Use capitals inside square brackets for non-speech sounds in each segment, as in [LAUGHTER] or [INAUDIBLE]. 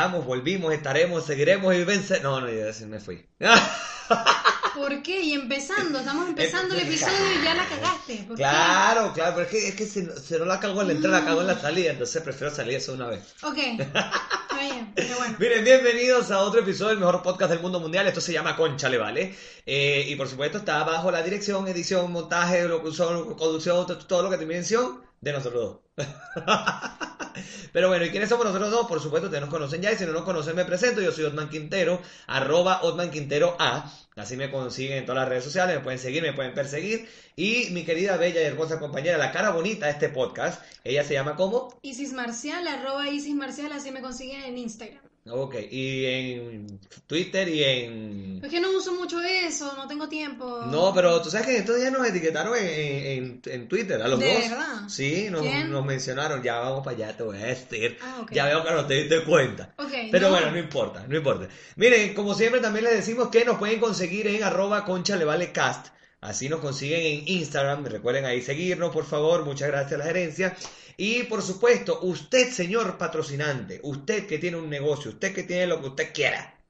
Regresamos, volvimos, estaremos, seguiremos y vencer. No, no, ya se me fui. [LAUGHS] ¿Por qué? Y empezando, estamos empezando el episodio y ya la cagaste. ¿Por claro, claro, pero es que, es que si, no- si no la cago en la entrada, la cago en la salida, entonces prefiero salir eso una vez. qué? Ok, [LAUGHS] está bien, pero bueno. Miren, bienvenidos a otro episodio del mejor podcast del mundo mundial. Esto se llama Conchale, ¿vale? Eh, y por supuesto está bajo la dirección, edición, montaje, locución, conducción, to- todo lo que tiene mención de nosotros dos. [LAUGHS] [LAUGHS] Pero bueno, ¿y quiénes somos nosotros dos? Por supuesto, ustedes nos conocen ya y si no nos conocen me presento. Yo soy Otman Quintero, arroba Otman Quintero A. Así me consiguen en todas las redes sociales, me pueden seguir, me pueden perseguir. Y mi querida, bella y hermosa compañera, la cara bonita de este podcast, ella se llama ¿cómo? Isis Marcial, arroba Isis Marcial, así me consiguen en Instagram. Ok, y en Twitter y en... Es que no uso mucho eso, no tengo tiempo. No, pero tú sabes que estos días nos etiquetaron en, en- en Twitter, a los ¿De dos. verdad? Sí, nos, mencionaron, ya vamos para allá, te voy a decir. Ah, ok. Ya veo que no te diste cuenta. Ok, Pero no. bueno, no importa, no importa. Miren, como siempre también les decimos que nos pueden conseguir en arroba concha le vale cast. Así nos consiguen en Instagram. Recuerden ahí seguirnos, por favor. Muchas gracias a la gerencia. Y por supuesto, usted, señor patrocinante, usted que tiene un negocio, usted que tiene lo que usted quiera,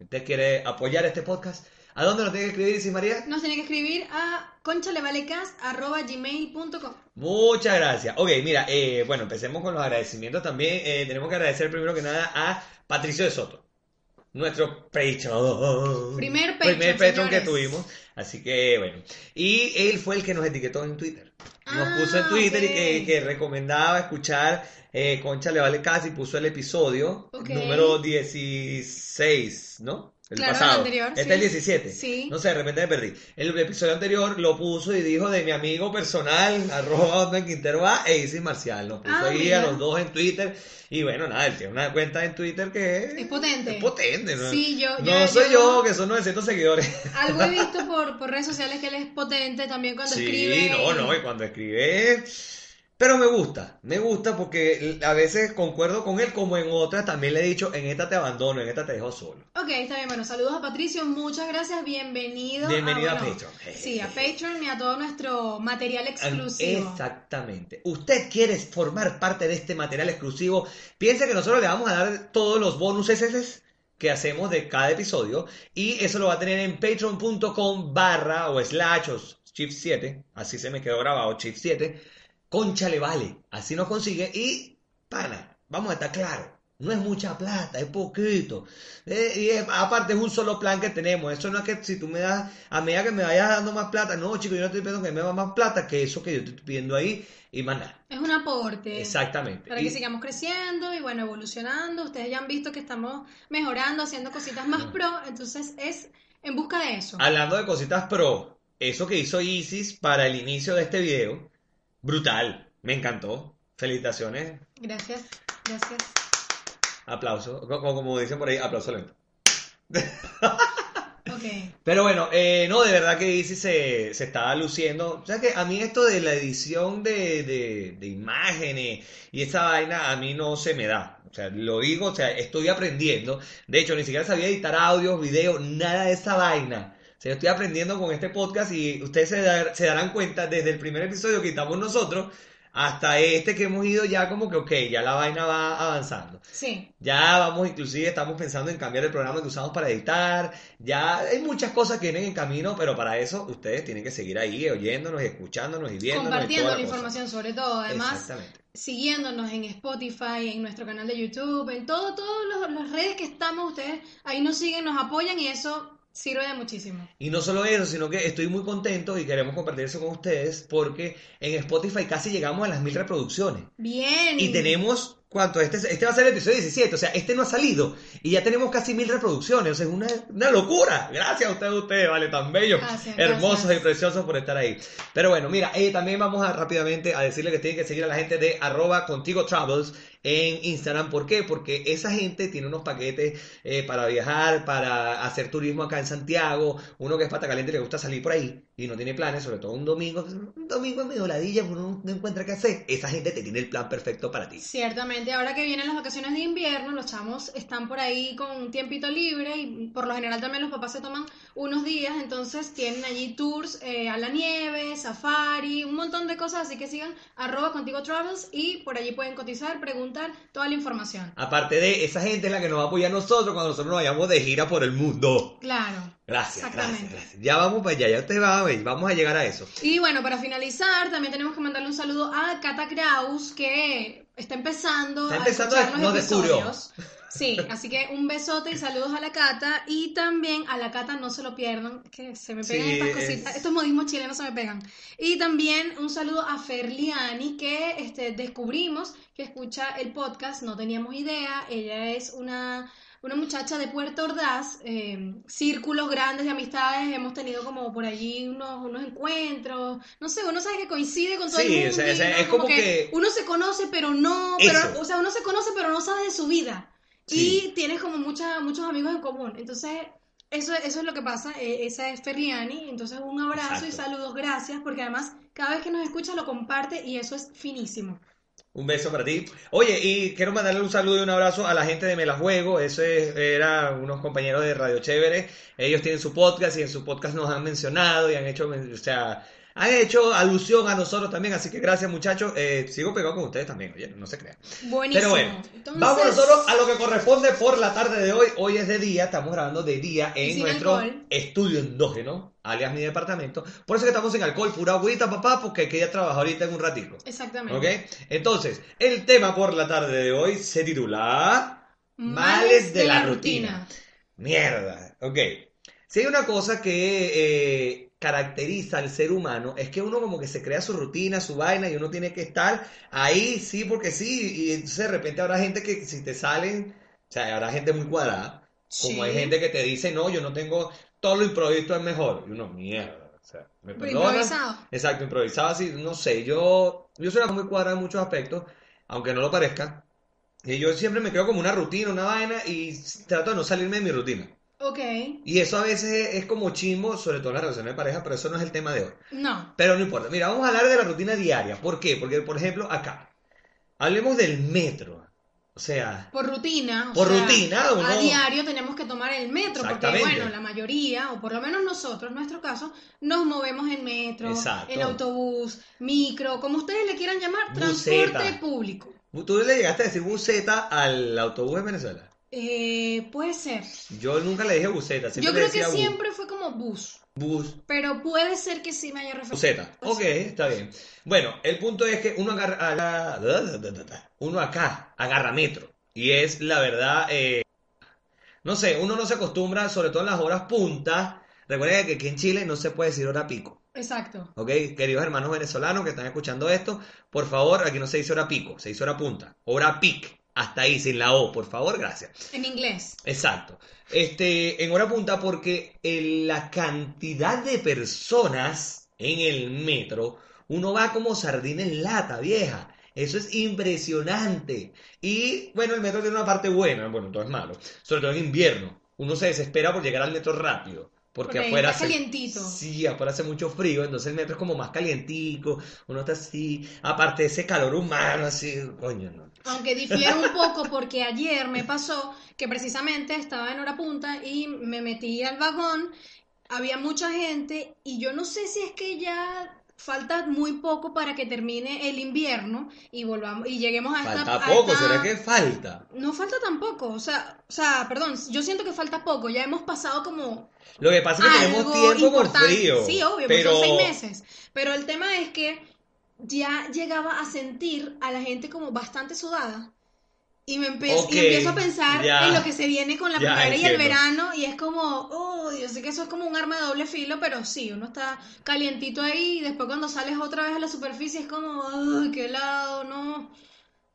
usted quiere apoyar este podcast, ¿a dónde nos tiene que escribir, Isis María? Nos tiene que escribir a conchalevalecast arroba gmail.com. Muchas gracias. Ok, mira, eh, bueno, empecemos con los agradecimientos también. Eh, tenemos que agradecer primero que nada a Patricio de Soto, nuestro Patreon. Primer Patreon, Primer Patreon que tuvimos. Así que, bueno. Y él fue el que nos etiquetó en Twitter. Nos Ah, puso en Twitter y que, recomendaba escuchar eh, Concha le vale casi. Puso el episodio número 16, ¿no? El Claro, el pasado. anterior, Este sí. es el 17. Sí. No sé, de repente me perdí. El episodio anterior lo puso y dijo de mi amigo personal, arroba Otman Quintero va, e Isis Marcial. Nos puso Ah, ahí mira. a los dos en Twitter. Y bueno, nada, él tiene una cuenta en Twitter que Es potente. Es potente, ¿no? Sí, yo- No ya- soy yo- yo, que son 900 seguidores. Algo he [LAUGHS] visto por, por redes sociales que él es potente también cuando Sí, escribe. no, no, y cuando escribe. Pero me gusta, me gusta porque a veces concuerdo con él, como en otras también le he dicho, en esta te abandono, en esta te dejo solo. Ok, está bien. Bueno, saludos a Patricio, muchas gracias, bienvenido. Bienvenido a bueno, Patreon. Sí, a Patreon y a todo nuestro material exclusivo. Exactamente. Usted quiere formar parte de este material exclusivo, piensa que nosotros le vamos a dar todos los bonus SS que hacemos de cada episodio y eso lo va a tener en patreon.com barra o slash o shift 7, así se me quedó grabado, shift 7, concha le vale, así nos consigue y pana, vamos a estar claros. No es mucha plata, es poquito. Eh, y es- aparte es un solo plan que tenemos. Eso no es que si tú me das, a medida que me vayas dando más plata, no, chicos, yo no estoy pidiendo que me da más plata que eso que yo estoy pidiendo ahí y más nada. Es un aporte. Exactamente. Para Y- que sigamos creciendo y bueno, evolucionando. Ustedes ya han visto que estamos mejorando, haciendo cositas más pro. Entonces es en busca de eso. Hablando de cositas pro, eso que hizo Isis para el inicio de este video, brutal, me encantó. Felicitaciones, Gracias, gracias. aplauso, como, como dicen por ahí, aplauso lento. [LAUGHS] Ok. Pero bueno, eh, no, de verdad que Isis se, se estaba luciendo. O sea que a mí esto de la edición de, de, de imágenes y esa vaina a mí no se me da. O sea, lo digo, o sea, estoy aprendiendo. De hecho, ni siquiera sabía editar audios, videos, nada de esa vaina. O sea, yo estoy aprendiendo con este podcast y ustedes se, dar- se darán cuenta desde el primer episodio que estamos nosotros hasta este que hemos ido ya como que, ok, ya la vaina va avanzando. Sí. Ya vamos, inclusive estamos pensando en cambiar el programa que usamos para editar. Ya hay muchas cosas que vienen en camino, pero para eso ustedes tienen que seguir ahí oyéndonos y escuchándonos y viéndonos. y Compartiendo toda la cosa. información sobre todo. Además, Exactamente. siguiéndonos en Spotify, en nuestro canal de YouTube, en todo, todas las redes que estamos, ustedes ahí nos siguen, nos apoyan y eso sirve de muchísimo. Y no solo eso, sino que estoy muy contento y queremos compartir eso con ustedes porque en Spotify casi llegamos a las mil reproducciones. Bien. Y tenemos ¿Cuánto? Este, este va a ser el episodio 17, o sea, este no ha salido y ya tenemos casi mil reproducciones, o sea, es una, una locura. Gracias a ustedes, ustedes, vale, tan bellos, Gracias, hermosos gracias. y preciosos por estar ahí. Pero bueno, mira, eh, también vamos a rápidamente a decirle que tienen que seguir a la gente de arroba contigo travels en Instagram. ¿Por qué? Porque esa gente tiene unos paquetes eh, para viajar, para hacer turismo acá en Santiago. Uno que es pata caliente le gusta salir por ahí y no tiene planes, sobre todo un domingo. Un domingo es medio ladilla, uno no encuentra qué hacer. Esa gente te tiene el plan perfecto para ti. Ciertamente, ahora que vienen las vacaciones de invierno, los chamos están por ahí con un tiempito libre y por lo general también los papás se toman unos días, entonces tienen allí tours eh, a la nieve, safari, un montón de cosas, así que sigan arroba contigo travels y por allí pueden cotizar, preguntar toda la información. Aparte de esa gente es la que nos va a apoyar a nosotros cuando nosotros nos vayamos de gira por el mundo. Claro. Gracias, Exactamente. gracias. Ya vamos para allá, ya usted va a ver, vamos a llegar a eso. Y bueno, para finalizar, también tenemos que mandarle un saludo a Cata Kraus, que está empezando, Está empezando a a- escuchar los nos descubrió. Sí, así que un besote y saludos a la Cata. Y también a la Cata no se lo pierdan, que se me pegan Sí, estas es- cositas, estos modismos chilenos se me pegan. Y también un saludo a Ferliani, que este, descubrimos que escucha el podcast, no teníamos idea. Ella es una una muchacha de Puerto Ordaz, eh, círculos grandes de amistades, hemos tenido como por allí unos, unos encuentros, no sé, uno sabe que coincide con todo Sí, el mundo, o sea, o sea, ¿no? es como que- uno se conoce pero no, pero, Eso. o sea, uno se conoce pero no sabe de su vida Sí. y tienes como mucha, muchos amigos en común, entonces eso, eso es lo que pasa, eh, esa es Ferliani, entonces un abrazo y saludos, gracias, porque además cada vez que nos escucha lo comparte y eso es finísimo. Un beso para ti. Oye, y quiero mandarle un saludo y un abrazo a la gente de Me la Juego. Eso es- eran unos compañeros de Radio Chévere. Ellos tienen su podcast y en su podcast nos han mencionado y han hecho, o sea, han hecho alusión a nosotros también. Así que gracias, muchachos. Eh, sigo pegado con ustedes también, oye, no se crean. Buenísimo. Pero bueno, Entonces- vamos nosotros a lo que corresponde por la tarde de hoy. Hoy es de día, estamos grabando de día en nuestro alcohol. estudio endógeno, alias mi departamento. Por eso que estamos sin alcohol, pura agüita, papá, porque hay que ir a trabajar ahorita en un ratico. Exactamente. ¿Ok? Entonces, el tema por la tarde de hoy se titula Males de la rutina. Mierda. Ok. Si hay una cosa que eh, caracteriza al ser humano es que uno como que se crea su rutina, su vaina y uno tiene que estar ahí sí porque sí y entonces de repente habrá gente que si te salen, o sea, habrá gente muy cuadrada, como hay gente que te dice, no, yo no tengo, todo lo improvisto es mejor. Y uno, mierda. O sea, me improvisado. Exacto, improvisado así, no sé, yo, yo soy muy cuadrada en muchos aspectos, aunque no lo parezca. Y yo siempre me creo como una rutina, una vaina, y trato de no salirme de mi rutina. Ok. Y eso a veces es, como chimbo, sobre todo en las relaciones de pareja, pero eso no es el tema de hoy. No. Pero no importa. Mira, vamos a hablar de la rutina diaria. ¿Por qué? Porque, por ejemplo, acá, hablemos del metro. O sea, Por rutina. o Por sea, rutina, uno- A diario tenemos que tomar el metro, porque bueno, la mayoría, o por lo menos nosotros, en nuestro caso, nos movemos en metro, Exacto. en autobús, micro, como ustedes le quieran llamar, transporte público. ¿tú le llegaste a decir buseta al autobús de Venezuela? Eh, puede ser. Yo nunca le dije buseta, siempre Yo le creo que bu- siempre fue como bus, bus. pero puede ser que sí me haya referido. Buseta. Pues Ok, está bien. Bueno, el punto es que uno agarra, agarra- uno acá agarra metro. Y es la verdad, eh, no sé, uno no se acostumbra, sobre todo en las horas puntas. Recuerden que aquí en Chile no se puede decir hora pico. Exacto. ¿Ok? Queridos hermanos venezolanos que están escuchando esto, por favor, aquí no se dice hora pico, se dice hora punta. Hora pic. Hasta ahí, sin la O, por favor, gracias. En inglés. Exacto. Este, en hora punta porque en la cantidad de personas en el metro, uno va como sardina en lata, vieja. Eso es impresionante. Y bueno, el metro tiene una parte buena, bueno, todo es malo, sobre todo en invierno. Uno se desespera por llegar al metro rápido. Porque Porque afuera está hace. Sí, afuera hace mucho frío, entonces el metro es como más calientico, uno está así, aparte de ese calor humano, así, coño, no. Aunque difiere un poco porque ayer me pasó que precisamente estaba en hora punta y me metí al vagón, había mucha gente y yo no sé si es que ya falta muy poco para que termine el invierno y volvamos y lleguemos a esta Falta poco, esta- ¿será que falta? no falta tampoco, o sea, o sea, perdón, yo siento que falta poco, ya hemos pasado como Lo que pasa es que tenemos tiempo importante. frío. Sí, obvio, pero son seis meses. Pero el tema es que ya llegaba a sentir a la gente como bastante sudada. Y me empiezo, Ok, y empiezo a pensar en lo que se viene con la primavera y el verano. Y es como, oh, yo sé que eso es como un arma de doble filo, pero sí, uno está calientito ahí. Y después cuando sales otra vez a la superficie es como, ay, qué helado, no.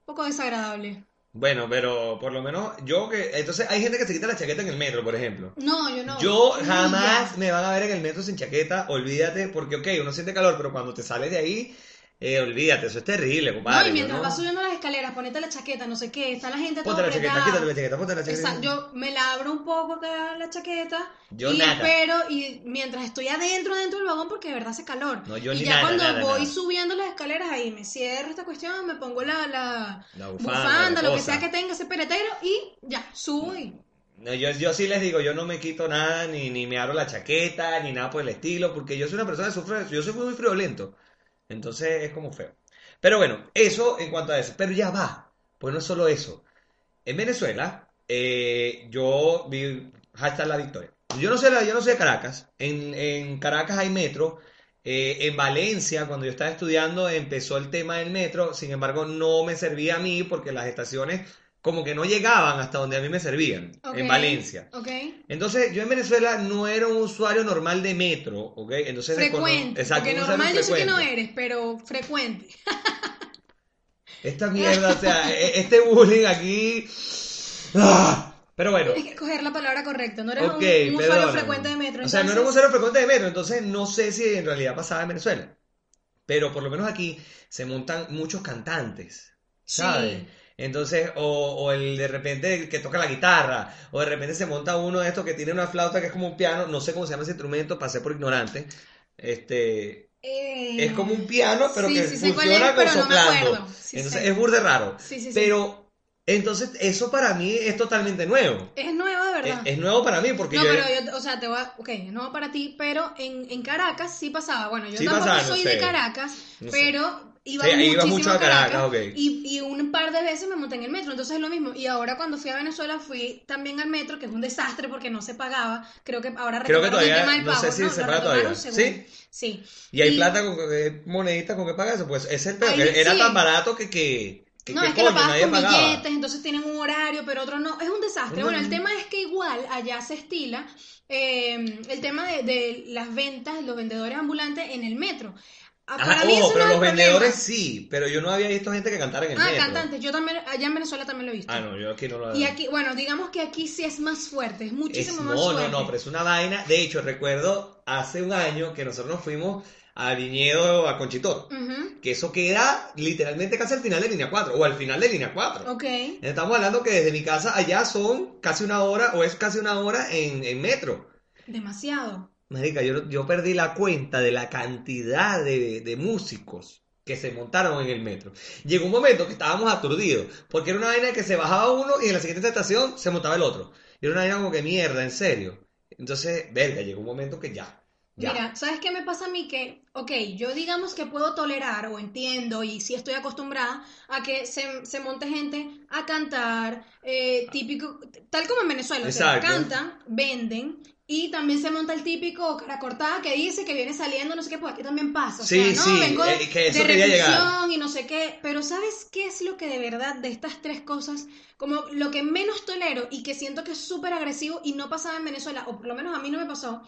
poco desagradable. Bueno, pero por lo menos yo que... Entonces hay gente que se quita la chaqueta en el metro, por ejemplo. No, yo no. Yo jamás me van a ver en el metro sin chaqueta, olvídate, porque ok, uno siente calor, pero cuando te sales de ahí, eh, olvídate, eso es terrible, No, compadre. y mientras vas subiendo las escaleras, ponete la chaqueta, no sé qué, está la gente todo Ponte la chaqueta, quítate la chaqueta, ponte la chaqueta. Exacto, yo me la abro un poco acá la chaqueta Yo y nada. espero y mientras estoy adentro dentro del vagón porque de verdad hace calor. No, yo y ni ya nada, cuando nada, voy subiendo las escaleras ahí me cierro esta cuestión, me pongo la, la, La bufanda, bufanda, la lo que sea que tenga ese peretero y ya, subo y No, yo, yo sí les digo, yo no me quito nada, ni, ni me abro la chaqueta, ni nada por el estilo, porque yo soy una persona que sufre yo soy muy friolento. Entonces es como feo. Pero bueno, eso en cuanto a eso. Pero ya va, pues no es solo eso. En Venezuela, eh, yo vi hashtag la victoria. Yo no sé, yo no soy de Caracas. En, en Caracas hay metro. Eh, en Valencia, cuando yo estaba estudiando, empezó el tema del metro. Sin embargo, no me servía a mí porque las estaciones como que no llegaban hasta donde a mí me servían. En Valencia. Ok. Entonces, yo en Venezuela no era un usuario normal de metro, ¿ok? Entonces, Frecuente. Exacto, porque normal yo sé que no eres, pero frecuente. [LAUGHS] Esta mierda, o sea, e- este bullying aquí. ¡Ah! Pero bueno. Tienes que coger la palabra correcta, no eres un, un usuario frecuente de metro. O sea, no era un usuario frecuente de metro, entonces no sé si en realidad pasaba en Venezuela. Pero por lo menos aquí se montan muchos cantantes, ¿sabes? Sí. Entonces, o, o el de repente que toca la guitarra, o de repente se monta uno de estos que tiene una flauta que es como un piano, no sé cómo se llama ese instrumento, pasé por ignorante. Este, Eh, es como un piano, pero sí, que sí funciona es, con pero no me soplando. Sí Entonces es burde raro. Pero, entonces, eso para mí es totalmente nuevo. Es nuevo de verdad. es nuevo para mí porque no, yo... pero yo, o sea, te voy a, ok, es nuevo para ti, pero en, en Caracas sí pasaba. Bueno, yo Sí tampoco pasaba, no soy sé. de Caracas, No sé. Iba, Sí, iba mucho a Caracas, ok. y, y un par de veces me monté en el metro, entonces es lo mismo. Y ahora cuando fui a Venezuela fui también al metro, que es un desastre porque no se pagaba. Creo que ahora Creo que el todavía- tema del no pago. sé si ¿no? se Lo paga todavía. según- Sí. Y hay plata con eh, moneditas con que pagas eso, pues ese es el peor, era sí. tan barato que, que, que, No, es que lo coño, pagas nadie con pagaba. billetes, entonces tienen un horario, pero otro no. Es un desastre. Bueno, el tema es que igual allá se estila eh, el tema de, de las ventas, los vendedores ambulantes en el metro. Ah, Ajá, Para mí ojo, eso pero no es los problema. vendedores sí, pero yo no había visto gente que cantara en el Ah, metro. cantantes. Yo también, allá en Venezuela también lo he visto. Ah, no, yo aquí no lo Y aquí, bueno, digamos que aquí sí es más fuerte, es Es- muchísimo más no, fuerte. no, no, pero es una vaina. De hecho, recuerdo hace un año que nosotros nos fuimos a Viñedo a Conchitor. Ujú, Que eso queda literalmente casi al final de línea 4, o al final de línea 4. Ok. Estamos hablando que desde mi casa allá son casi una hora, o es casi una hora en, en metro. Demasiado. Marica, yo, yo perdí la cuenta de la cantidad de, de músicos que se montaron en el metro. Llegó un momento que estábamos aturdidos, porque era una vaina que se bajaba uno y en la siguiente estación se montaba el otro. Y era una vaina como que mierda, en serio. Entonces, verga, llegó un momento que ya. ya. Mira, ¿sabes qué me pasa a mí? Que, ok, yo digamos que puedo tolerar o entiendo y sí estoy acostumbrada a que se, se monte gente a cantar, eh, típico, tal como en Venezuela, Exacto. cantan, venden y también se monta el típico cara cortada que dice que viene saliendo, no sé qué, pues aquí también pasa, o Sí, ¿no? sí, Vengo eh, que eso de quería llegar. repulsión y no sé qué, pero ¿sabes qué es lo que de verdad de estas tres cosas, como lo que menos tolero y que siento que es súper agresivo y no pasaba en Venezuela, o por lo menos a mí no me pasó,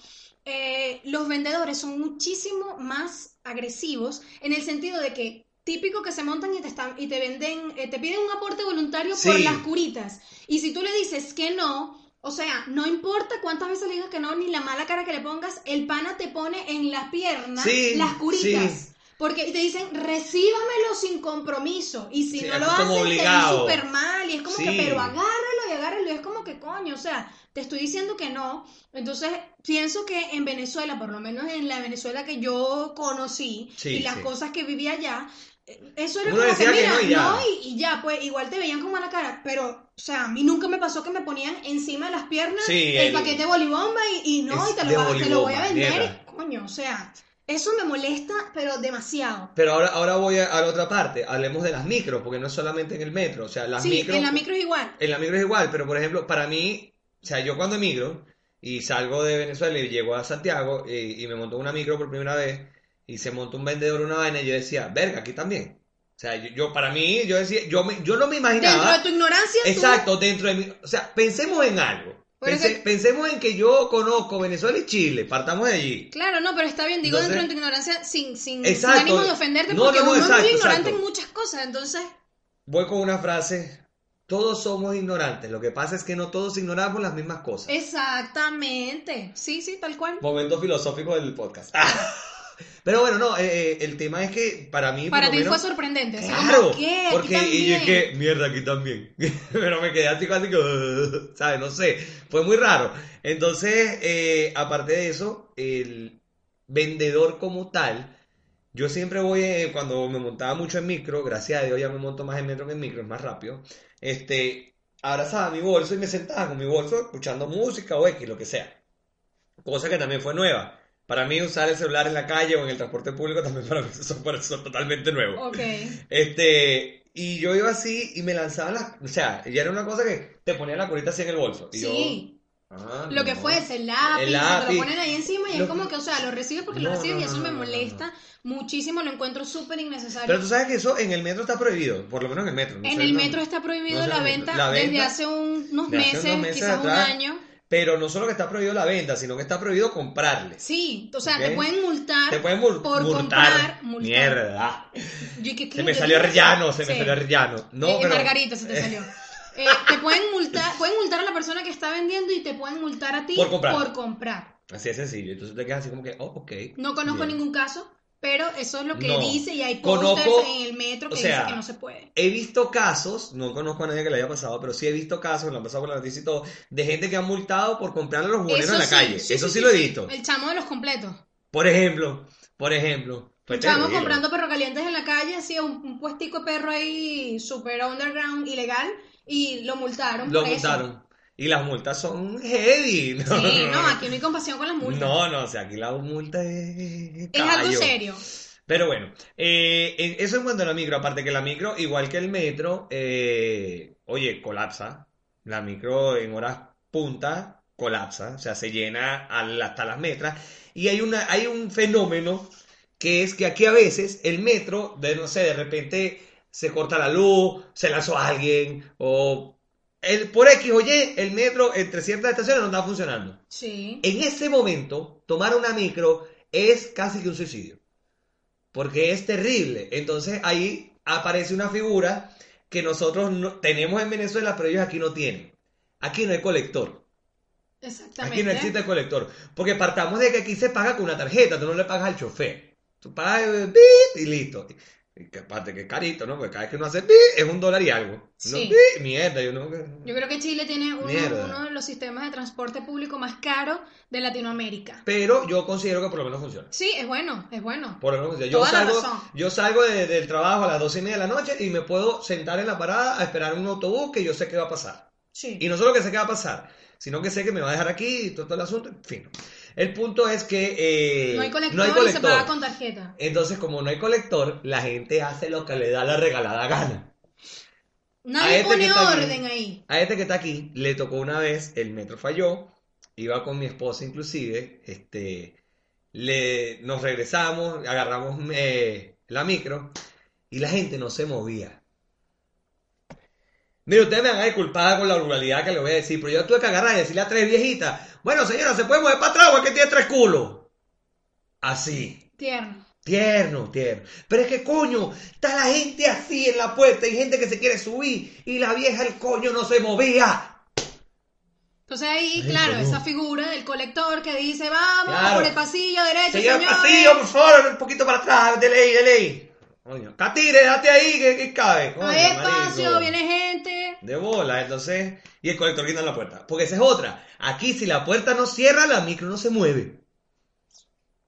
eh, los vendedores son muchísimo más agresivos en el sentido de que típico que se montan y te están y te venden eh, te piden un aporte voluntario por las curitas y si tú le dices que no o sea, no importa cuántas veces le digas que no, ni la mala cara que le pongas, el pana te pone en la pierna Sí, las curitas. sí. Porque te dicen, recíbamelo sin compromiso. Y si Sí, no lo haces, te ven súper mal. Y es como que, pero agárralo y agárralo. Y es como que, coño, o sea, te estoy diciendo que no. Entonces, pienso que en Venezuela, por lo menos en la Venezuela que yo conocí y las cosas que vivía allá, eh, eso era Uno como que, decía que mira, no y ya. no, y, y ya, pues igual te veían como a la cara. Pero, o sea, a mí nunca me pasó que me ponían encima de las piernas Sí, el, el- paquete de bolibomba y, y no, y te lo, te lo voy a vender. y, coño, o sea, eso me molesta, pero demasiado. Pero ahora, ahora voy a, a la otra parte. Hablemos de las micros, porque no es solamente en el metro. O sea, las sí, micros. en la micro es igual. En la micro es igual, pero por ejemplo, para mí, o sea, yo cuando emigro y salgo de Venezuela y llego a Santiago y, y me monto una micro por primera vez y se montó un vendedor una vaina y yo decía, verga, aquí también. O sea, yo, yo- para mí, yo decía, yo, me- yo no me Dentro imaginaba. de tu ignorancia, tú- Exacto, dentro de mi. O sea, pensemos en algo. Pense- que- Pensemos en que yo conozco Venezuela y Chile, partamos de allí. Claro, no, pero está bien, digo Entonces- dentro de tu ignorancia sin, sin, ánimo de ofenderte, No, porque no, no, uno exacto, es muy ignorante exacto. en muchas cosas, entonces... voy con una frase. Todos somos ignorantes. Lo que pasa es que no todos ignoramos las mismas cosas. Exactamente. Sí, sí, tal cual. Momento filosófico del podcast. [LAUGHS] Pero bueno, no, eh, eh, el tema es que para mí. Para ti menos- fue sorprendente. Claro, como, ¿qué? Porque y yo también. que mierda aquí también. [LAUGHS] Pero me quedé así casi que, [LAUGHS] ¿sabes? No sé, fue muy raro. Entonces, eh, aparte de eso, el vendedor como tal, yo siempre voy, eh, cuando me montaba mucho en micro, gracias a Dios ya me monto más en metro que en micro, es más rápido, este, abrazaba mi bolso y me sentaba con mi bolso escuchando música o X, lo que sea. Cosa que también fue nueva. Para mí usar el celular en la calle o en el transporte público también para mí [LAUGHS] es totalmente nuevo. Ok. Este, y yo iba así y me lanzaba las, o sea, ya era una cosa que te ponía la curita así en el bolso. Y Sí. yo, ah, Lo que fuese, el lápiz, El se te lápiz. lo ponen ahí encima y Lo- es como que, o sea, lo recibes porque lo No, recibes y eso me molesta muchísimo, lo encuentro súper innecesario. Pero tú sabes que eso en el metro está prohibido, por lo menos en el metro. no en el metro está prohibido la, venta desde hace un- unos hace meses, unos meses quizás atrás. un año. Pero no solo que está prohibido la venta, sino que está prohibido comprarle. Sí, o sea, te pueden multar Te pueden mul- por multar. comprar. multar. Mierda. Yo, ¿qué- qué? Se me salió rellano, se me salió rellano. No, Eh, pero... Margarita se te salió. [LAUGHS] Eh, te pueden multar, pueden multar a la persona que está vendiendo y te pueden multar a ti Por comprar. por comprar. Así de sencillo. Entonces te quedas así como que, oh, ok. No conozco bien. ningún caso, pero eso es lo que No. dice y hay posters en el metro que o sea, dice que no se puede. He visto casos, no conozco a nadie que le haya pasado, pero sí he visto casos, lo han pasado por la noticia y todo, de gente que ha multado por comprarle a los buhoneros en la calle. Eso sí, lo he visto. El chamo de los completos. Por ejemplo, por ejemplo. Un chamo terrible. comprando perro calientes en la calle, hacía un, un puestico de perro ahí super underground, ilegal, y lo multaron Lo por eso. Y las multas son heavy. No, Sí, no, aquí no hay compasión con las multas. No, no, o sea, aquí la multa es. es algo serio. Pero bueno, eh, en- eso en cuanto a la micro, aparte que la micro, igual que el metro, eh, oye, colapsa. La micro en horas punta colapsa, o sea, se llena hasta las metras. Y hay, una, hay un fenómeno que es que aquí a veces el metro, de no sé, de repente se corta la luz, se lanzó a alguien, o el, por X o Y, el metro entre ciertas estaciones no está funcionando. Sí. En ese momento, tomar una micro es casi que un suicidio. Porque es terrible. Entonces ahí aparece una figura que nosotros no- tenemos en Venezuela, pero ellos aquí no tienen. Aquí no hay colector. Exactamente. Aquí no existe el colector. Porque partamos de que aquí se paga con una tarjeta, tú no le pagas al chofer. Tú pagas eh, y listo. Y que aparte que es carito, ¿no? Porque cada vez que uno hace bip, es un dólar y algo. Uno, Sí. mierda, yo no. Yo creo que Chile tiene uno, uno de los sistemas de transporte público más caros de Latinoamérica. Pero yo considero que por lo menos funciona. Sí, es bueno, es bueno. Por lo menos funciona. Yo Toda la salgo, razón. yo salgo de- del trabajo a las doce y media de la noche y me puedo sentar en la parada a esperar un autobús que yo sé que va a pasar. Sí. Y no solo que sé que va a pasar, sino que sé que me va a dejar aquí y todo, todo el asunto. En fin. El punto es que eh, no hay colector, no hay y se paga con tarjeta. Entonces, como no hay colector, la gente hace lo que le da la regalada gana. Nadie este pone está aquí. orden ahí. A este que está aquí le tocó una vez, el metro falló, iba con mi esposa inclusive, este, le, nos regresamos, agarramos eh, la micro y la gente no se movía. Mire, ustedes me van a disculpar con la ruralidad que le voy a decir, pero yo tuve que agarrar y decirle a tres viejitas, bueno señora, ¿se puede mover para atrás o es que tiene tres culos? Así. Tierno. Tierno, tierno. Pero es que coño, está la gente así en la puerta, hay gente que se quiere subir y la vieja el coño no se movía. Entonces ahí, Ay, claro, esa figura del colector que dice, vamos Claro. por el pasillo derecho, Señor señores". Castillo, por favor, un poquito para atrás, de ley, de ley. Coño, Catire, date ahí que, que cabe. Coño, Hay espacio, marico. viene gente. De bola, entonces. Y el colector quita la puerta. Porque esa es otra. Aquí, si la puerta no cierra, la micro no se mueve.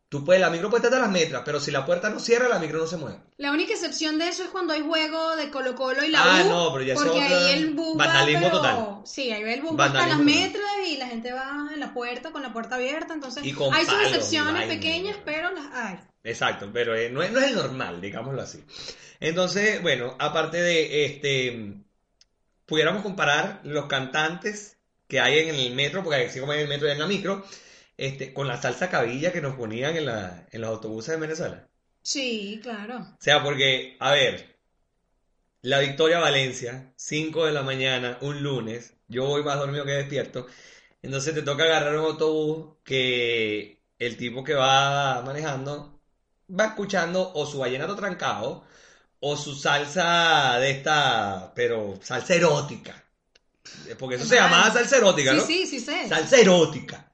Tú puedes, la micro puede estar a las metras, pero si la puerta no cierra, la micro no se mueve. La única excepción de eso es cuando hay juego de Colo Colo y la Ah, U, no, pero ya porque otra- ahí el bus va, vandalismo pero- total. Sí, ahí el bus va hasta las Vandalismo metras y la gente va en la puerta con la puerta abierta, entonces Y con hay sus excepciones pequeñas, pero las hay. Exacto, pero eh, no, es, no es el normal, digámoslo así. Entonces, bueno, aparte de este, pudiéramos comparar los cantantes que hay en el metro, porque así como hay en el metro y en la micro, este, con la salsa cabilla que nos ponían en, la, en los autobuses de Venezuela. Sí, claro. O sea, porque, a ver, la Victoria Valencia, 5 de la mañana, un lunes, yo voy más dormido que despierto, entonces te toca agarrar un autobús que el tipo que va manejando va escuchando o su vallenato trancado o su salsa de esta, pero salsa erótica. Porque eso se llamaba salsa erótica, Sí, ¿no? sí, sí sé. Salsa erótica.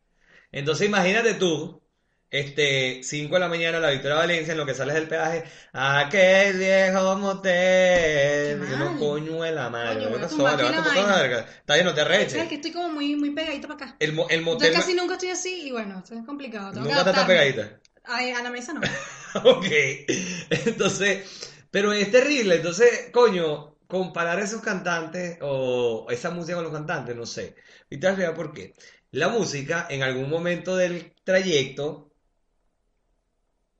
Entonces imagínate tú, este, 5 de la mañana, la Victoria Valencia, en lo que sales del peaje, aquel viejo motel. Qué Y uno, mal. coño de la madre, Coño, ¿qué a pasó? verga. Está bien, no te Es que arreches. estoy como muy, muy pegadita para acá. El, el Yo motel casi nunca estoy así y bueno, esto es complicado. Tengo nunca te está adaptarme. pegadita. Ay, a la mesa no. [LAUGHS] Ok, entonces, pero es terrible, entonces, coño, comparar esos cantantes o esa música con los cantantes, no sé. Y te voy a por qué. La música, en algún momento del trayecto,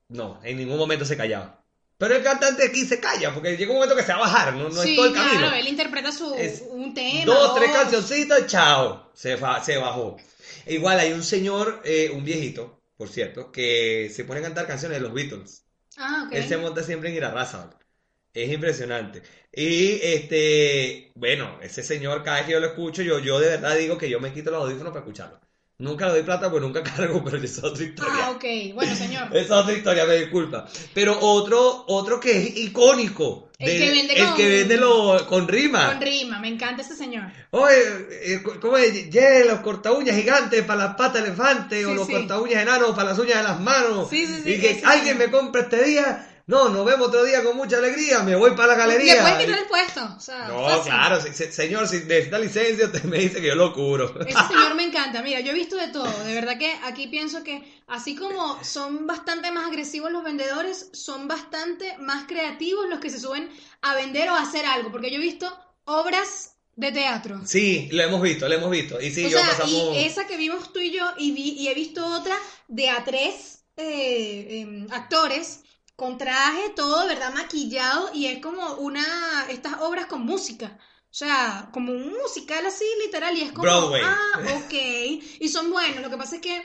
no, en ningún momento se callaba. Pero el cantante aquí se calla, porque llega un momento que se va a bajar, no, no sí, es todo el camino. claro, él interpreta su, Es un tema. Dos, tres cancioncitas, chao, se, se bajó. E Igual hay un señor, eh, un viejito, por cierto, que se pone a cantar canciones de los Beatles. Ah, ok. Él se monta siempre en Irarrázaval. Es impresionante. Y este, bueno, ese señor, cada vez que yo lo escucho, yo, yo de verdad digo que yo me quito los audífonos para escucharlo. Nunca le doy plata porque nunca [LAUGHS] cargo, pero esa es otra historia. Ah, ok. Bueno, señor. [LAUGHS] Esa es otra historia, me disculpa. Pero otro, otro que es icónico. El que vende el con- que vende lo, con rima. Con rima, me encanta ese señor. Oye, eh, ¿cómo es? Yeah, los corta uñas gigantes para las patas de elefante o Sí, los sí. corta uñas enanos para las uñas de las manos. Sí, sí, sí, Y que alguien me compre este día. No, nos vemos otro día con mucha alegría. Me voy para la galería. Le puedes quitar el puesto. O sea, No, fácil. claro, se- se- señor, si necesita licencia, usted me dice que yo lo cubro. Ese señor me encanta. Mira, yo he visto de todo. De verdad que aquí pienso que así como son bastante más agresivos los vendedores, son bastante más creativos los que se suben a vender o a hacer algo. Porque yo he visto obras de teatro. Sí, lo hemos visto, lo hemos visto. Y sí, o yo sea, pasamos. y esa que vimos tú y yo, y, vi, y he visto otra de a tres eh, em, actores con traje, todo, verdad, maquillado, y es como una, estas obras con música. O sea, como un musical así, literal, y es como, Broadway. ah, [LAUGHS] ok, y son buenos. Lo que pasa es que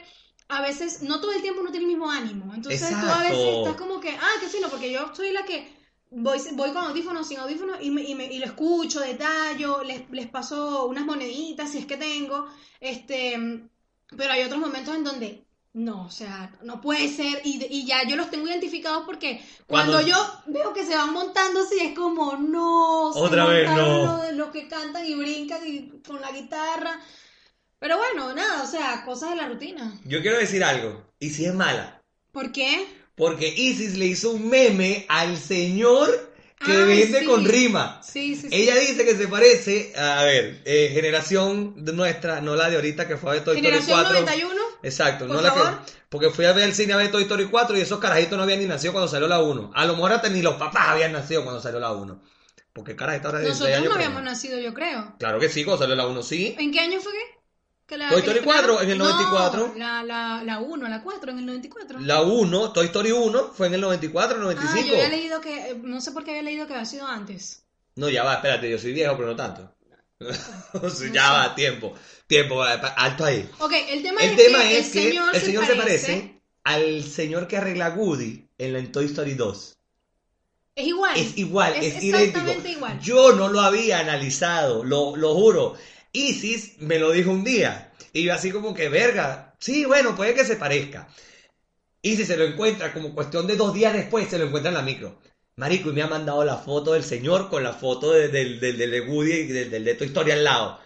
a veces, no todo el tiempo uno tiene el mismo ánimo. Entonces tú a veces Exacto. estás como que, ah, qué fino, porque yo soy la que voy, voy con audífonos, sin audífonos, y, me, y, me- y lo escucho, detallo, les, les paso unas moneditas si es que tengo, este, pero hay otros momentos en donde no, o sea, no puede ser, y, y ya yo los tengo identificados porque cuando, Cuando- yo veo que se van montando así, es como, no, se Otra vez no. lo de los que cantan y brincan y con la guitarra, pero bueno, nada, o sea, cosas de la rutina. Yo quiero decir algo. Y si es mala. ¿Por qué? Porque Isis le hizo un meme al señor que vende sí. con rima. Sí, sí, sí. Ella dice que se parece, a ver, eh, generación de nuestra, no la de ahorita que fue ver Toy Story Generación 4. 91. Exacto, Por no la favor. que. Porque fui a ver el cine a ver Toy Story 4 y esos carajitos no habían ni nacido cuando salió la 1. A lo mejor hasta ni los papás habían nacido cuando salió la 1. Porque carajito ahora de 16 Nosotros años. no habíamos nacido, yo creo. Claro que sí, cuando salió la 1 sí. ¿En qué año fue que? que la, Toy la Story 4 estrenaron? en el No, 94. la, la, la 1, la 4 en el 94. La 1, Toy Story 1, fue en el 94, Ah, 95. yo había leído que, eh, no sé por qué había leído que había sido antes. No, ya va, espérate, yo soy viejo, pero no tanto. [LAUGHS] O sea, No ya va, tiempo. Tiempo, alto ahí. Ok, el tema El es tema que es el señor, el señor se parece. parece al señor que arregla Woody en la Toy Story 2. Es igual. Es igual, es, Es idéntico. igual. Yo no lo había analizado, lo, lo juro. Isis me lo dijo un día. Y yo así como que, verga, sí, bueno, puede que se parezca. Isis se lo encuentra como cuestión de dos días después, se lo encuentra en la micro. Marico, y me ha mandado la foto del señor con la foto de- del, del, del de Woody y del, de Toy Story al lado.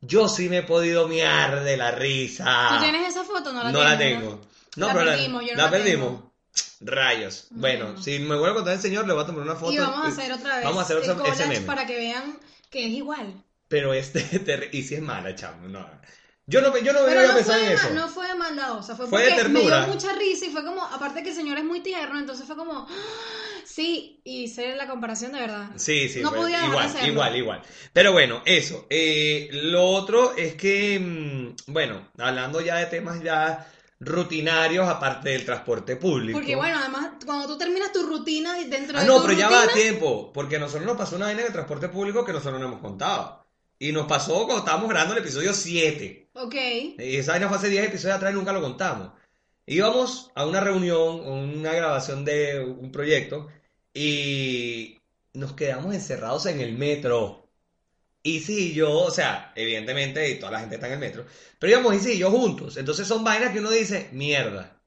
Yo sí me he podido miar de la risa. ¿Tú tienes esa foto? No la No la tengo. No, La pero perdimos, yo no la la perdimos. tengo. Rayos. Bueno, Bueno. si me vuelve a contar el señor, le voy a tomar una foto. Y vamos a hacer otra vez Vamos a hacer ese collage meme. para que vean que es igual. Pero este, y si es mala, chamo, no. Yo no, yo no me Pero no pensar fue, en de eso. no fue de maldadosa, fue, Fue de porque me ternura. dio mucha risa y fue como, aparte que el señor es muy tierno, entonces fue como. Sí, y hice la comparación de verdad. Sí, sí, No podía igual, hacerlo. igual, igual. Pero bueno, eso. Eh, lo otro es que, mm, bueno, hablando ya de temas ya rutinarios, aparte del transporte público. Porque bueno, además, cuando tú terminas tu rutina y dentro Ah, de no, tu pero ya va a tiempo, porque a nosotros nos pasó una vaina en el transporte público que nosotros no hemos contado. Y nos pasó cuando estábamos grabando el episodio 7. Ok, Y esa vaina fue hace 10 episodios atrás y nunca lo contamos. Íbamos a una reunión, una grabación de un proyecto y nos quedamos encerrados en el metro. Y sí, yo, o sea, evidentemente toda la gente está en el metro, pero íbamos y sí, yo juntos. Entonces son vainas que uno dice, mierda.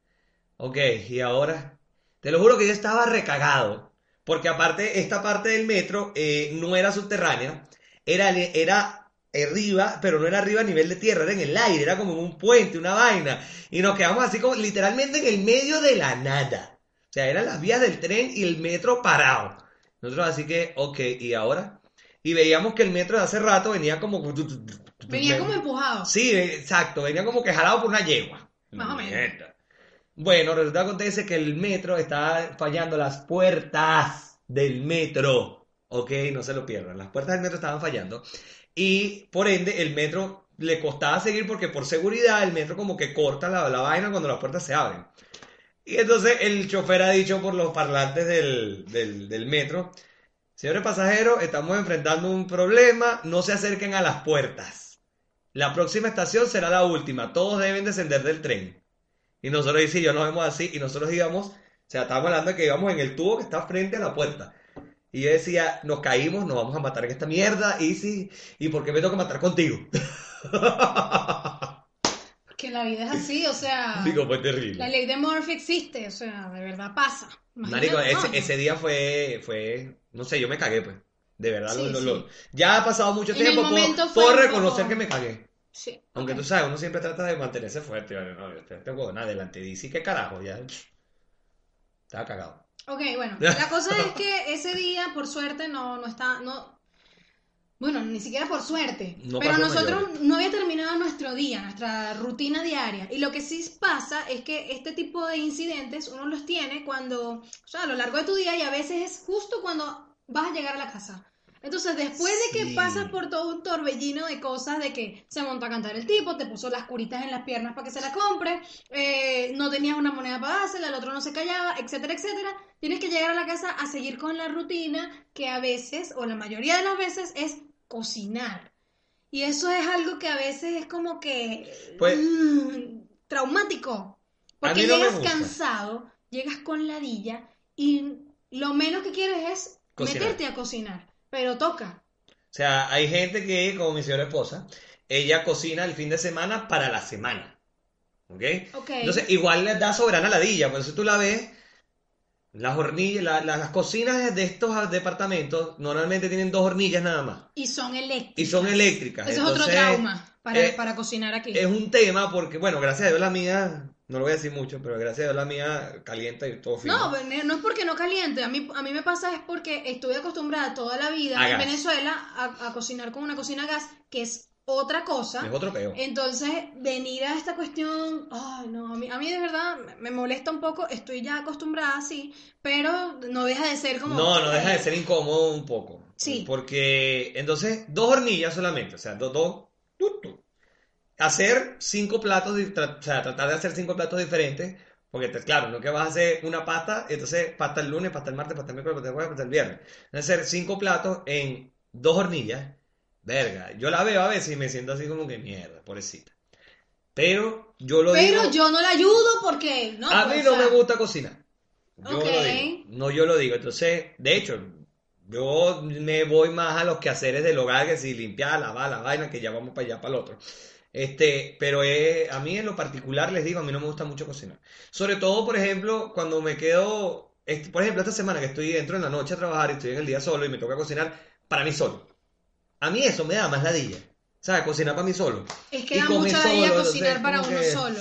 Ok, y ahora, te lo juro que yo estaba recagado. Porque aparte, esta parte del metro eh, no era subterránea, era, era arriba, pero no era arriba a nivel de tierra, era en el aire, era como un puente, una vaina. Y nos quedamos así como literalmente en el medio de la nada. Sea, eran las vías del tren y el metro parado. Nosotros así que, ok, ¿y ahora? Y veíamos que el metro de hace rato venía como... Venía como empujado. Sí, exacto, venía como que jalado por una yegua. Más o menos. Bueno, resulta que acontece que el metro está fallando las puertas del metro. Ok, no se lo pierdan. Las puertas del metro estaban fallando. Y por ende, el metro le costaba seguir porque por seguridad el metro como que corta la, la vaina cuando las puertas se abren. Y entonces el chofer ha dicho por los parlantes del, del, metro, señores pasajeros, estamos enfrentando un problema, no se acerquen a las puertas. La próxima estación será la última, todos deben descender del tren. Y nosotros y yo nos vemos así y nosotros íbamos, o sea, estábamos hablando de que íbamos en el tubo que está frente a la puerta. Y yo decía, nos caímos, nos vamos a matar en esta mierda, Easy, ¿y por qué me tengo que matar contigo? [LAUGHS] Que la vida es así, o sea. [LAUGHS] Digo, fue terrible. La ley de Murphy existe, o sea, de verdad pasa. Imagínate, Marico, ese, no, ese día fue, fue, no sé, yo me cagué, pues. De verdad, Sí, lo- sí. lo- ya ha pasado mucho En tiempo, puedo, puedo reconocer poco- que me cagué. Sí. Aunque tú sabes, uno siempre trata de mantenerse fuerte. No, yo te- tengo nada delante. Dice, ¿qué carajo? Ya. Estaba cagado. Ok, bueno, [LAUGHS] la cosa es que ese día, por suerte, no, no está, no, bueno, ni siquiera por suerte, No pero nosotros mayores. no había terminado nuestro día, nuestra rutina diaria, y lo que sí pasa es que este tipo de incidentes uno los tiene cuando, o sea, a lo largo de tu día y a veces es justo cuando vas a llegar a la casa. Entonces, después de que pasas por todo un torbellino de cosas, de que se montó a cantar el tipo, te puso las curitas en las piernas para que se la compre, eh, no tenías una moneda para dársela, el otro no se callaba, etcétera, etcétera, tienes que llegar a la casa a seguir con la rutina que a veces, o la mayoría de las veces, es cocinar. Y eso es algo que a veces es como que Pues- mm, traumático. Porque no llegas cansado, llegas con ladilla y lo menos que quieres es Cocinar. meterte a cocinar. Pero toca. O sea, hay gente que, como mi señora esposa, ella cocina el fin de semana para la semana. ¿Ok? Ok. Entonces, igual les da soberana ladilla. Por eso tú la ves, las hornillas, la- la- las cocinas de estos departamentos normalmente tienen dos hornillas nada más. Y son eléctricas. Y son eléctricas. Ese es otro trauma para, eh, para cocinar aquí. Es un tema porque, bueno, gracias a Dios la mía, no lo voy a decir mucho, pero gracias a Dios la mía calienta y todo fino. No, no es porque no caliente. A mí, a mí me pasa es porque estuve acostumbrada toda la vida A en gas. Venezuela a, a cocinar con una cocina a gas, que es otra cosa. Es otro peo. Entonces, venir a esta cuestión, ay, no, a mí, a mí de verdad me- molesta un poco, estoy ya acostumbrada, sí, pero no deja de ser como... No, no deja de ser incómodo un poco. Sí. Porque, entonces, dos hornillas solamente, o sea, dos, dos, tu, tu. Hacer cinco platos, tra- o sea, tratar de hacer cinco platos diferentes, porque, te- claro, no que vas a hacer una pasta, entonces pasta el lunes, pasta el martes, pasta el miércoles, pasta el jueves, pasta el viernes. Hacer cinco platos en dos hornillas, verga, yo la veo a veces y me siento así como que mierda, pobrecita. Pero yo lo Pero digo, yo no la ayudo porque, ¿no? a Pues, mí no o sea, me gusta cocinar. Yo lo digo. No, yo lo digo. Entonces, de hecho, yo me voy más a los quehaceres del hogar, que si limpiar, lavar la vaina, que ya vamos para allá, para el otro. Este, pero es- a mí en lo particular les digo, a mí no me gusta mucho cocinar. Sobre todo, por ejemplo, cuando me quedo, este, por ejemplo, esta semana que estoy dentro en la noche a trabajar y estoy en el día solo y me toca cocinar para mí solo. A mí eso me da más ladilla. ¿Sabes? Cocinar para mí solo. Es que y da mucha ladilla solo, cocinar para uno que- solo.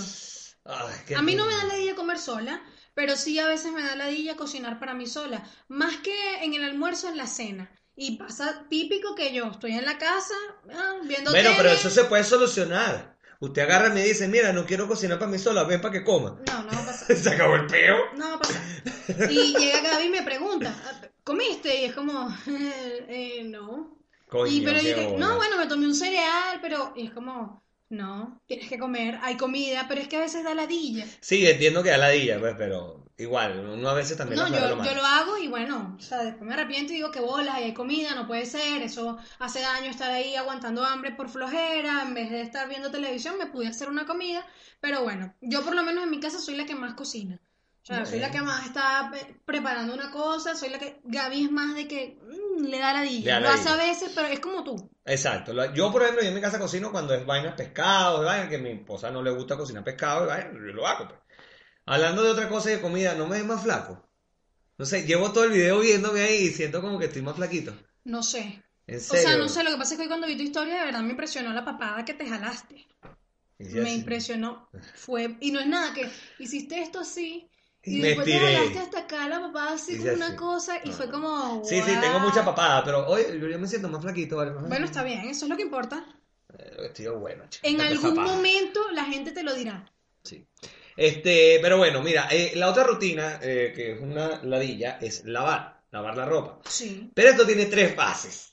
Ay, A mí no me da ladilla comer sola, pero sí a veces me da ladilla cocinar para mí sola. Más que en el almuerzo, en la cena. Y pasa típico que yo estoy en la casa ah, viendo Bueno, pero eso se puede solucionar. Usted agarra y me dice, mira, no quiero cocinar para mí sola, ven para que coma. No, no va a pasar. [LAUGHS] Se acabó el peo. No va a pasar. Y llega Gaby y me pregunta, "Ah, ¿comiste? Y es como, [LAUGHS] eh, no. Coño, Y pero yo, bola. no, bueno, me tomé un cereal, pero y es como, no, tienes que comer, hay comida, pero es que a veces da ladilla. Sí, entiendo que da ladilla, pues, pero igual, uno a veces también No, yo, lo yo lo hago y bueno, o sea, después me arrepiento y digo que bolas, hay comida, no puede ser, eso hace daño estar ahí aguantando hambre por flojera, en vez de estar viendo televisión me pude hacer una comida, pero bueno, yo por lo menos en mi casa soy la que más cocina. Soy la que más está preparando una cosa, soy la que... Gaby es más de que mm, le da Le ladilla. da Lo hace a veces, pero es como tú. Exacto. Yo, por ejemplo, yo en mi casa cocino cuando es vainas pescado, vainas que a mi esposa no le gusta cocinar pescado, y vaina, yo lo hago, pues. Hablando de otra cosa y de comida, ¿no me ves más flaco? No sé, llevo todo el video viéndome ahí y siento como que estoy más flaquito. No sé. En O sea, no sé, lo que pasa es que hoy cuando vi tu historia, de verdad me impresionó la papada que te jalaste. Me así. impresionó. Fue, y no es nada que hiciste esto así. Y, me después te estiré. jalaste hasta acá la papada así como una así. cosa y fue como. Sí, sí, tengo mucha papada, pero hoy yo, me siento más flaquito, ¿vale? Bueno, está bien, eso es lo que importa. Eh, Estoy bueno, chico. En algún momento la gente te lo dirá. Sí. Este, pero bueno, mira, eh, la otra rutina, eh, que es una ladilla, es lavar, lavar la ropa. Sí. Pero esto tiene tres fases.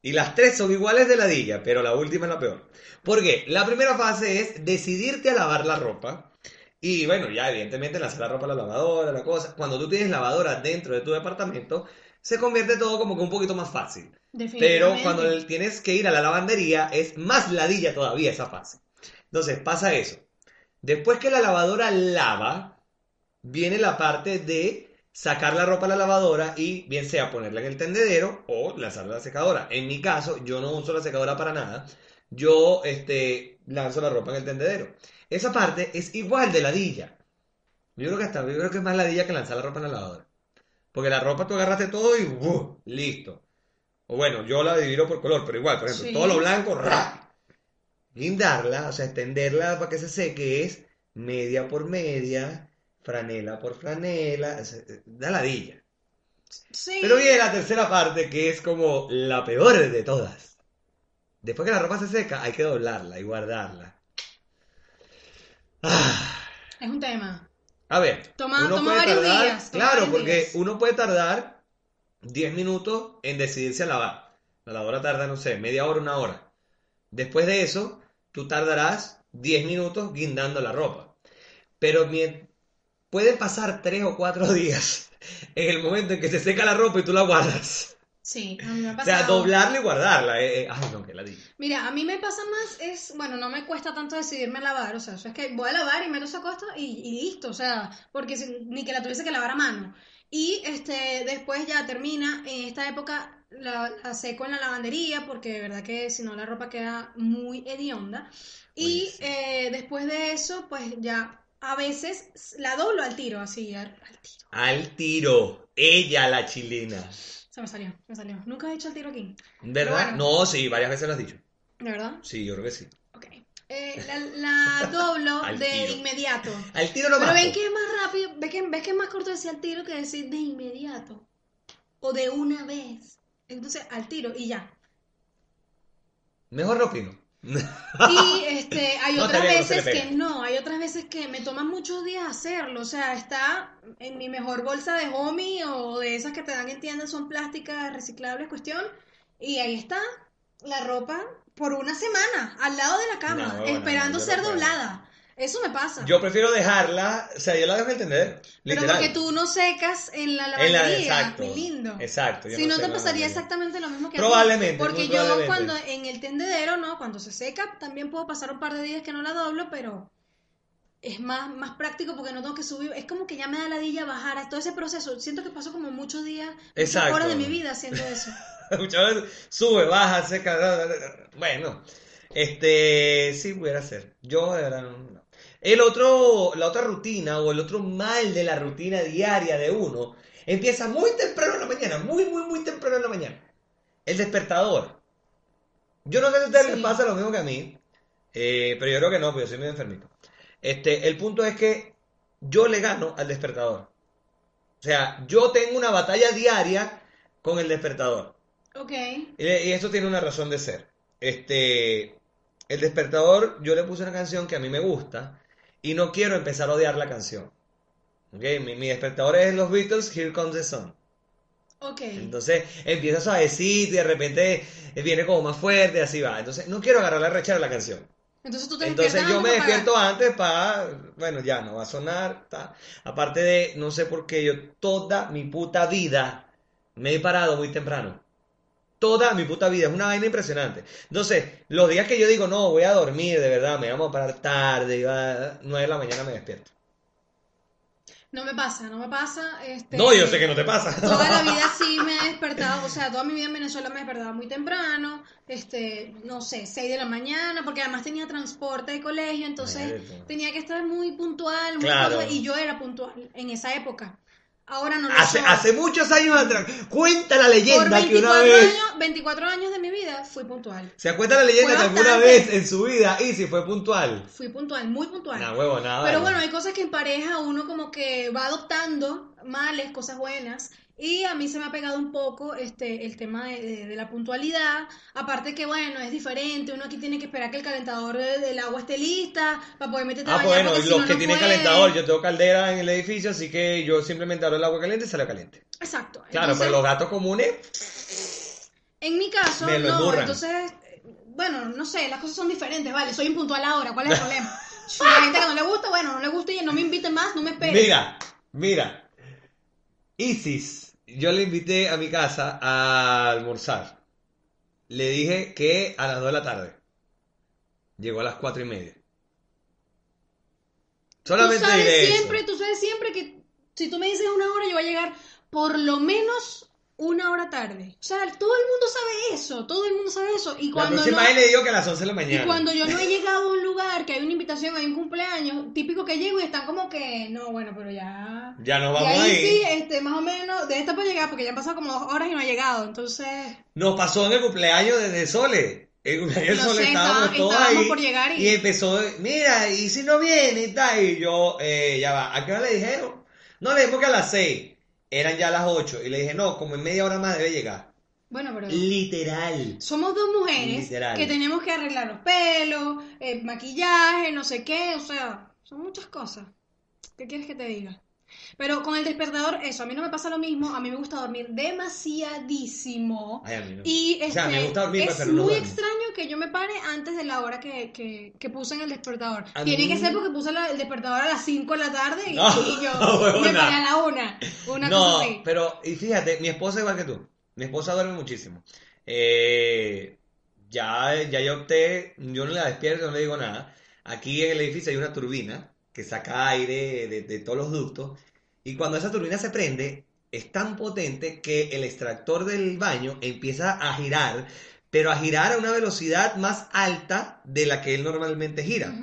Y las tres son iguales de ladilla, pero la última es la peor. ¿Por qué? La primera fase es decidirte a lavar la ropa. Y bueno, ya evidentemente lanzar la ropa a la lavadora, la cosa. Cuando tú tienes lavadora dentro de tu departamento, se convierte todo como que un poquito más fácil. Pero cuando tienes que ir a la lavandería, es más ladilla todavía esa fase. Entonces, pasa eso. Después que la lavadora lava, viene la parte de sacar la ropa a la lavadora y bien sea ponerla en el tendedero o lanzarla a la secadora. En mi caso, yo no uso la secadora para nada. Yo este, lanzo la ropa en el tendedero. Esa parte es igual de ladilla. Yo creo que hasta, yo creo que es más ladilla que lanzar la ropa en la lavadora. Porque la ropa tú agarraste todo y ¡buh! listo. O bueno, yo la divido por color, pero igual, por ejemplo, Sí. todo lo blanco, ¡ra! Guindarla, o sea, extenderla para que se seque es media por media, franela por franela, o sea, da ladilla. Sí. Pero viene la tercera parte que es como la peor de todas. Después que la ropa se seca, hay que doblarla y guardarla. Ah. Es un tema. A ver, Toma- uno toma puede varios tardar, días, toma claro, varios porque días. uno puede tardar 10 minutos en decidirse a lavar. La lavadora tarda, no sé, media hora, una hora. Después de eso, tú tardarás 10 minutos guindando la ropa. Pero pueden pasar 3 o 4 [LAUGHS] días en el momento en que se seca la ropa y tú la guardas. Sí, a mí me ha O sea, doblarla y guardarla. eh, eh, Ay, no, que la di. Mira, a mí me pasa más, es, bueno, no me cuesta tanto decidirme a lavar, o sea, eso es que voy a lavar y meto esa costa y, y listo, o sea, porque si- ni que la tuviese que lavar a mano. Y este, después ya termina, en esta época la, la seco en la lavandería, porque de verdad que si no la ropa queda muy hedionda. Y eh, después de eso, pues ya a veces la doblo al tiro, así, al, al tiro. Al tiro. Ella, la chilena. Se me salió, me salió. Nunca he hecho el tiro aquí, ¿Verdad? bueno. No, sí, varias veces lo has dicho. ¿de verdad? Sí, yo creo que sí. Ok. Eh, la, la doblo [LAUGHS] de tiro. inmediato. Al tiro lo Pero ven que es más rápido, ves que, ves que es más corto decir al tiro que decir de inmediato. O de una vez. Entonces, al tiro y ya. Mejor opino. Y este, hay [LAUGHS] No, otras no veces que no, hay otras veces que me toman muchos días hacerlo. O sea, está en mi mejor bolsa de homie o de esas que te dan en tiendas, son plásticas reciclables, cuestión. Y ahí está la ropa por una semana, al lado de la cama, No, bueno, esperando ser doblada. Eso me pasa. Yo prefiero dejarla, o sea, yo la dejo entender. Pero Literal. porque tú no secas en la En lavandería, la exacto. mi lindo. Exacto. Si no, te la pasaría exactamente lo mismo que a ti. Probablemente, Porque muy yo cuando en el tendedero, ¿no? Cuando se seca, también puedo pasar un par de días que no la doblo, pero es más, más práctico porque no tengo que subir. Es como que ya me da ladilla bajar a todo ese proceso. Siento que paso como muchos días, muchas Exacto. horas de mi vida haciendo eso. [LAUGHS] Muchas veces sube, baja, seca. Bueno, este, sí pudiera ser. Yo, de verdad, no. El otro, la otra rutina o el otro mal de la rutina diaria de uno empieza muy temprano en la mañana, muy, muy, muy temprano en la mañana. El despertador. Yo no sé si a ustedes les pasa lo mismo que a mí, eh, pero yo creo que no, porque yo soy medio enfermito. Este, el punto es que yo le gano al despertador. O sea, yo tengo una batalla diaria con el despertador. Ok. Y, y esto tiene una razón de ser. Este, el despertador, yo le puse una canción que a mí me gusta y no quiero empezar a odiar la canción. ¿Ok? Mi, mi despertador es los Beatles, Here Comes the Sun. Ok. Entonces empieza suavecito y de repente viene como más fuerte, así va. Entonces no quiero agarrar la rechera de la canción. Entonces tú te Entonces yo me para despierto antes para, bueno, ya no va a sonar. ta. Aparte de, no sé por qué, yo toda mi puta vida me he parado muy temprano. Toda mi puta vida, es una vaina impresionante. Entonces, los días que yo digo, no, voy a dormir, de verdad, me vamos a parar tarde, y va, 9 de la mañana me despierto. No me pasa, no me pasa. Este, No, yo sé que no te pasa. Toda la vida [LAUGHS] sí me he despertado, o sea, toda mi vida en Venezuela me despertaba muy temprano, este, no sé, 6 de la mañana, porque además tenía transporte de colegio, entonces Mierda. tenía que estar muy puntual, muy Claro. y yo era puntual en esa época. Ahora no lo Hace, hace muchos años atrás. Cuenta la Por leyenda que 24 una vez. años, 24 años de mi vida fui puntual. ¿Se cuenta la leyenda Fue que alguna vez en su vida Easy fue puntual? Fui puntual, muy puntual. Nah, huevo, nada. Pero bueno, hay cosas que en pareja uno como que va adoptando males, cosas buenas. Y a mí se me ha pegado un poco este el tema de, de- de la puntualidad. Aparte que, bueno, es diferente. Uno aquí tiene que esperar que el calentador de- del agua esté lista para poder meterte a Ah, bañar, bueno, porque y si los no, que no tienen puede. calentador, yo tengo caldera en el edificio, así que yo simplemente abro el agua caliente y sale caliente. Exacto. Claro, Entonces, pero los gatos comunes, En mi caso, Me lo no. emburran. Entonces, bueno, no sé, las cosas son diferentes, vale. Soy impuntual ahora, ¿cuál es el problema? [LAUGHS] Si la gente que no le gusta, bueno, no le gusta y no me inviten más, no me esperen. Mira, mira. Isis, yo le invité a mi casa a almorzar. Le dije que a las 2 de la tarde. Llegó a las 4 y media. Solamente tú sabes diré siempre, eso. tú sabes siempre que si tú me dices una hora, yo voy a llegar por lo menos una hora tarde. O sea, todo el mundo sabe eso, todo el mundo sabe eso. Y La cuando próxima no, le digo que a las 11 de la y mañana. cuando yo no he [LAUGHS] llegado a un lugar, que hay una invitación, hay un cumpleaños, típico que llego y están como que, no, bueno, pero ya... Ya nos Y vamos ahí ahí. sí, este, más o menos, debe estar por llegar, porque ya han pasado como dos horas y no ha llegado, entonces... Nos pasó en el cumpleaños de, de Sole. El cumpleaños de Sole sé, estábamos estaba- todos estábamos ahí. por llegar y- y empezó, mira, y si no viene y tal. Y yo, eh, ya va, ¿a qué hora le dijeron? No, le dijimos que a las 6. Eran ya las 8. Y le dije, no, como en media hora más debe llegar. Bueno, pero... Literal. Somos dos mujeres Literal. que tenemos que arreglar los pelos, eh, maquillaje, no sé qué, o sea, son muchas cosas. ¿Qué quieres que te diga? Pero con el despertador, eso, a mí no me pasa lo mismo, a mí me gusta dormir demasiadísimo. Ay, a mí no. Y O sea, me gusta dormir, es pero no muy duermo. extraño que yo me pare antes de la hora que, que, que puse en el despertador. A Tiene mí- que ser porque puse la- el despertador a las 5 de la tarde y, No, y yo [LAUGHS] huevona. me paré a la 1. Una no, cosa así. pero, y fíjate, mi esposa igual que tú. Mi esposa duerme muchísimo. Eh, ya, ya yo opté, yo no la despierto, no le digo nada. Aquí en el edificio hay una turbina que saca aire de, de todos los ductos. Y cuando esa turbina se prende, es tan potente que el extractor del baño empieza a girar, pero a girar a una velocidad más alta de la que él normalmente gira.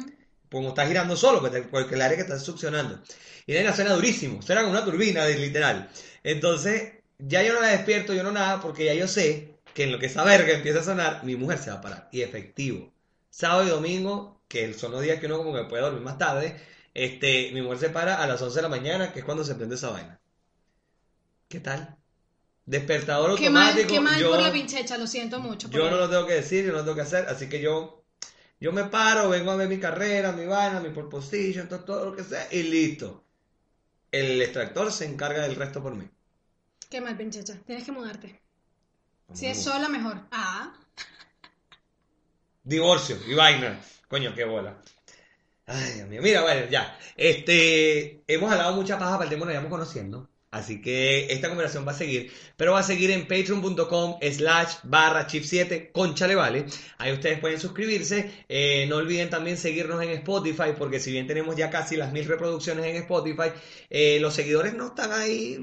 Como está girando solo, porque porque el aire que está succionando. Y la suena durísimo, suena como una turbina, literal. Entonces, ya yo no la despierto, yo no nada, porque ya yo sé que en lo que esa verga empieza a sonar, mi mujer se va a parar. Y efectivo. Sábado y domingo, que son los días que uno como que puede dormir más tarde, este, mi mujer se para a las 11 de la mañana, que es cuando se prende esa vaina. ¿Qué tal? Despertador Qué mal, qué mal yo, por la pinchecha, lo siento mucho. yo no lo tengo que decir, yo no lo tengo que hacer, así que yo, yo me paro, vengo a ver mi carrera, mi vaina, mi pole position, todo, todo lo que sea, y listo. El extractor se encarga del resto por mí. Qué mal, pinchecha. Tienes que mudarte. Si es sola, mejor. Ah. Divorcio y vaina. Coño, qué bola. Ay, Dios mío. Mira, bueno, ya. Este, hemos hablado mucha paja para el tema, nos vamos conociendo. Así que esta conversación va a seguir, pero va a seguir en patreon.com slash barra chip 7 conchale vale. Ahí ustedes pueden suscribirse. Eh, no olviden también seguirnos en Spotify, porque si bien tenemos ya casi las mil reproducciones en Spotify, eh, los seguidores no están ahí.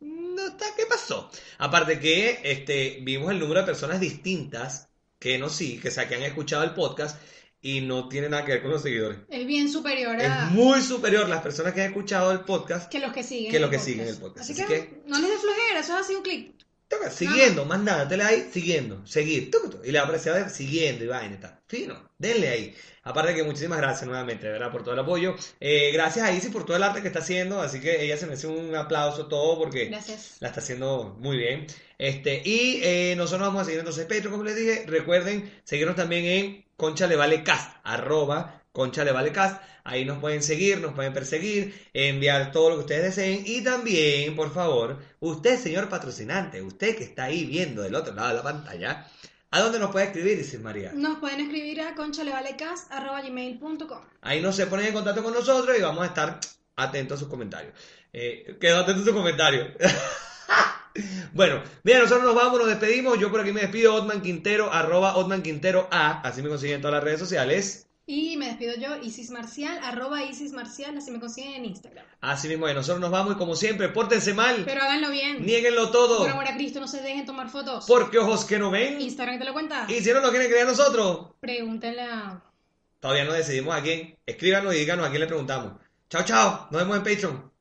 No está, ¿qué pasó? Aparte que este, vimos el número de personas distintas que no sí, que, sea, que han escuchado el podcast y no tiene nada que ver con los seguidores. Es bien superior a Es muy superior las personas que han escuchado el podcast que los que siguen. que los que podcast. siguen el podcast. Así, Así que, que- no les dé flojera, eso es así un clic. Toca, siguiendo, más nada, dale ahí, siguiendo, seguir, y le va a aparecer a ver, siguiendo y vaina y tal. Fino, denle ahí. Aparte que muchísimas gracias nuevamente, ¿verdad? Por todo el apoyo. Eh, gracias a Isis por todo el arte que está haciendo, así que ella se merece un aplauso todo porque Gracias. la está haciendo muy bien. Este, y eh, nosotros vamos a seguir entonces Patreon, como les dije. Recuerden seguirnos también en Concha Le Vale Cast, arroba Concha Le Vale Cast. Ahí nos pueden seguir, nos pueden perseguir, enviar todo lo que ustedes deseen. Y también, por favor, usted, señor patrocinante, usted que está ahí viendo del otro lado de la pantalla, ¿a dónde nos puede escribir, dice María? Nos pueden escribir a conchalevalecast.com. Ahí no se ponen en contacto con nosotros y vamos a estar atentos a sus comentarios. Eh, quedo atento a sus comentarios. [LAUGHS] bueno, bien, nosotros nos vamos, nos despedimos. Yo por aquí me despido, Otman Quintero, arroba Otman Quintero A. Así me consiguen en todas las redes sociales. Y me despido yo, Isis Marcial, arroba Isis Marcial, así me consiguen en Instagram. Así mismo, nosotros nos vamos y como siempre, pórtense mal, Pero háganlo bien. nieguenlo todo, Por amor a Cristo, no se dejen tomar fotos. porque ojos que no ven. Instagram te lo cuenta. Y si no nos quieren creer a nosotros, Pregúntenle a... todavía no decidimos a quién. Escríbanos y díganos a quién le preguntamos. Chao, chao, nos vemos en Patreon.